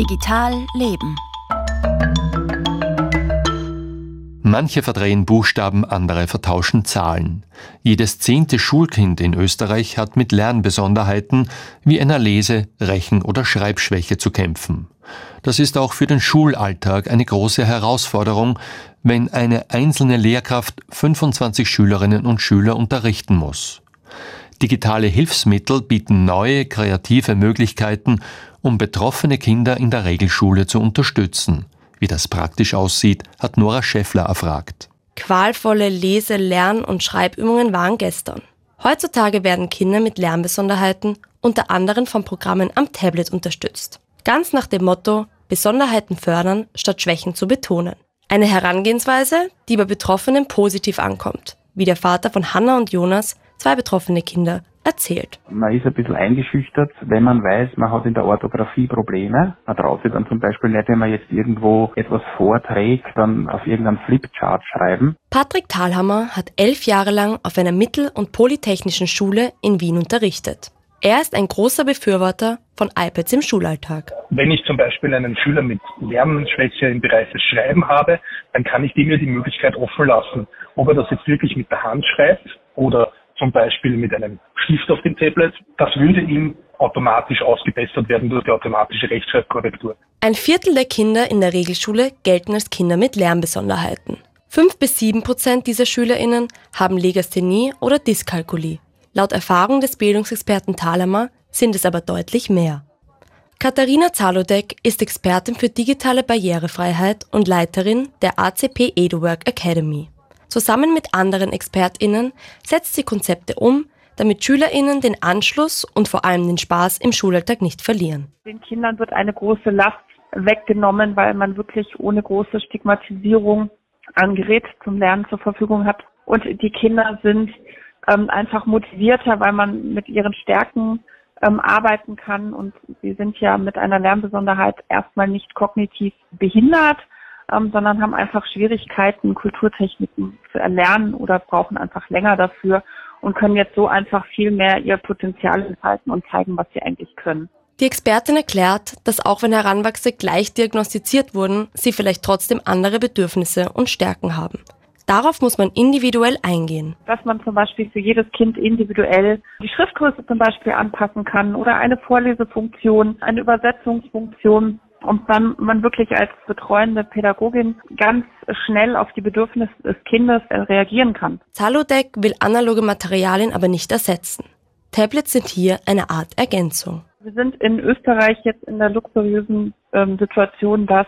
Digital Leben. Manche verdrehen Buchstaben, andere vertauschen Zahlen. Jedes zehnte Schulkind in Österreich hat mit Lernbesonderheiten wie einer Lese-, Rechen- oder Schreibschwäche zu kämpfen. Das ist auch für den Schulalltag eine große Herausforderung, wenn eine einzelne Lehrkraft 25 Schülerinnen und Schüler unterrichten muss. Digitale Hilfsmittel bieten neue, kreative Möglichkeiten, um betroffene Kinder in der Regelschule zu unterstützen. Wie das praktisch aussieht, hat Nora Schäffler erfragt. Qualvolle Lese-, Lern- und Schreibübungen waren gestern. Heutzutage werden Kinder mit Lernbesonderheiten unter anderem von Programmen am Tablet unterstützt. Ganz nach dem Motto Besonderheiten fördern, statt Schwächen zu betonen. Eine Herangehensweise, die bei Betroffenen positiv ankommt, wie der Vater von Hannah und Jonas, zwei betroffene Kinder, erzählt. Man ist ein bisschen eingeschüchtert, wenn man weiß, man hat in der Orthographie Probleme. Man traut sich dann zum Beispiel nicht, wenn man jetzt irgendwo etwas vorträgt, dann auf irgendeinem Flipchart schreiben. Patrick Thalhammer hat elf Jahre lang auf einer Mittel- und Polytechnischen Schule in Wien unterrichtet. Er ist ein großer Befürworter von iPads im Schulalltag. Wenn ich zum Beispiel einen Schüler mit Lernschwäche im Bereich des Schreiben habe, dann kann ich dem ja die Möglichkeit offen lassen, ob er das jetzt wirklich mit der Hand schreibt oder zum Beispiel mit einem Stift auf dem Tablet, das würde ihm automatisch ausgebessert werden durch die automatische Rechtschreibkorrektur. Ein Viertel der Kinder in der Regelschule gelten als Kinder mit Lernbesonderheiten. Fünf bis sieben Prozent dieser SchülerInnen haben Legasthenie oder Dyskalkulie. Laut Erfahrung des Bildungsexperten Thalhammer sind es aber deutlich mehr. Katharina Zalodek ist Expertin für digitale Barrierefreiheit und Leiterin der ACP EduWork Academy. Zusammen mit anderen ExpertInnen setzt sie Konzepte um, damit SchülerInnen den Anschluss und vor allem den Spaß im Schulalltag nicht verlieren. Den Kindern wird eine große Last weggenommen, weil man wirklich ohne große Stigmatisierung ein Gerät zum Lernen zur Verfügung hat. Und die Kinder sind ähm, einfach motivierter, weil man mit ihren Stärken ähm, arbeiten kann. Und sie sind ja mit einer Lernbesonderheit erstmal nicht kognitiv behindert, ähm, sondern haben einfach Schwierigkeiten, Kulturtechniken zu erlernen oder brauchen einfach länger dafür und können jetzt so einfach viel mehr ihr Potenzial entfalten und zeigen, was sie eigentlich können. Die Expertin erklärt, dass auch wenn Heranwachsende gleich diagnostiziert wurden, sie vielleicht trotzdem andere Bedürfnisse und Stärken haben. Darauf muss man individuell eingehen. Dass man zum Beispiel für jedes Kind individuell die Schriftgröße zum Beispiel anpassen kann oder eine Vorlesefunktion, eine Übersetzungsfunktion und dann man wirklich als betreuende Pädagogin ganz schnell auf die Bedürfnisse des Kindes reagieren kann. Zalodec will analoge Materialien aber nicht ersetzen. Tablets sind hier eine Art Ergänzung. Wir sind in Österreich jetzt in der luxuriösen ähm, Situation, dass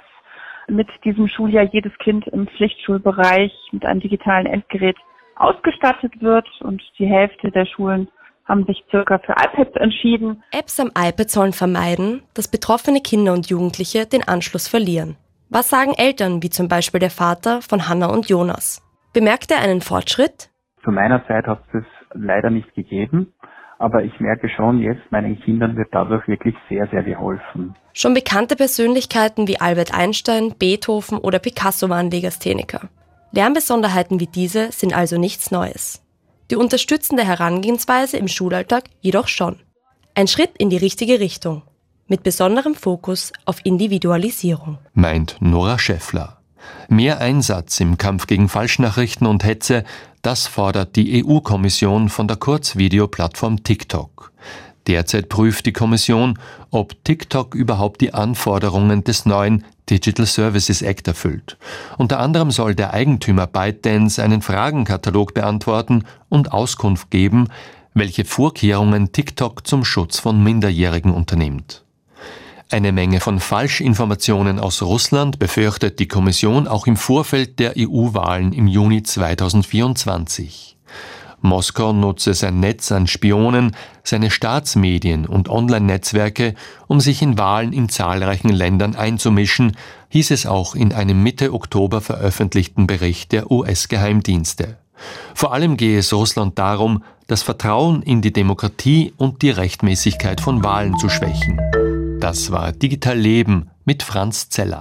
mit diesem Schuljahr jedes Kind im Pflichtschulbereich mit einem digitalen Endgerät ausgestattet wird und die Hälfte der Schulen haben sich circa für iPads entschieden. Apps am iPad sollen vermeiden, dass betroffene Kinder und Jugendliche den Anschluss verlieren. Was sagen Eltern, wie zum Beispiel der Vater von Hannah und Jonas? Bemerkt er einen Fortschritt? Zu meiner Zeit hat es leider nicht gegeben, aber ich merke schon jetzt, meinen Kindern wird dadurch wirklich sehr, sehr geholfen. Schon bekannte Persönlichkeiten wie Albert Einstein, Beethoven oder Picasso waren Legastheniker. Lernbesonderheiten wie diese sind also nichts Neues die unterstützende Herangehensweise im Schulalltag jedoch schon. Ein Schritt in die richtige Richtung, mit besonderem Fokus auf Individualisierung. Meint Nora Schäffler. Mehr Einsatz im Kampf gegen Falschnachrichten und Hetze, das fordert die EU-Kommission von der Kurzvideoplattform TikTok. Derzeit prüft die Kommission, ob TikTok überhaupt die Anforderungen des neuen Digital Services Act erfüllt. Unter anderem soll der Eigentümer ByteDance einen Fragenkatalog beantworten und Auskunft geben, welche Vorkehrungen TikTok zum Schutz von Minderjährigen unternimmt. Eine Menge von Falschinformationen aus Russland befürchtet die Kommission auch im Vorfeld der EU-Wahlen im Juni 2024. Moskau nutze sein Netz an Spionen, seine Staatsmedien und Online-Netzwerke, um sich in Wahlen in zahlreichen Ländern einzumischen, hieß es auch in einem Mitte Oktober veröffentlichten Bericht der US-Geheimdienste. Vor allem gehe es Russland darum, das Vertrauen in die Demokratie und die Rechtmäßigkeit von Wahlen zu schwächen. Das war Digital Leben mit Franz Zeller.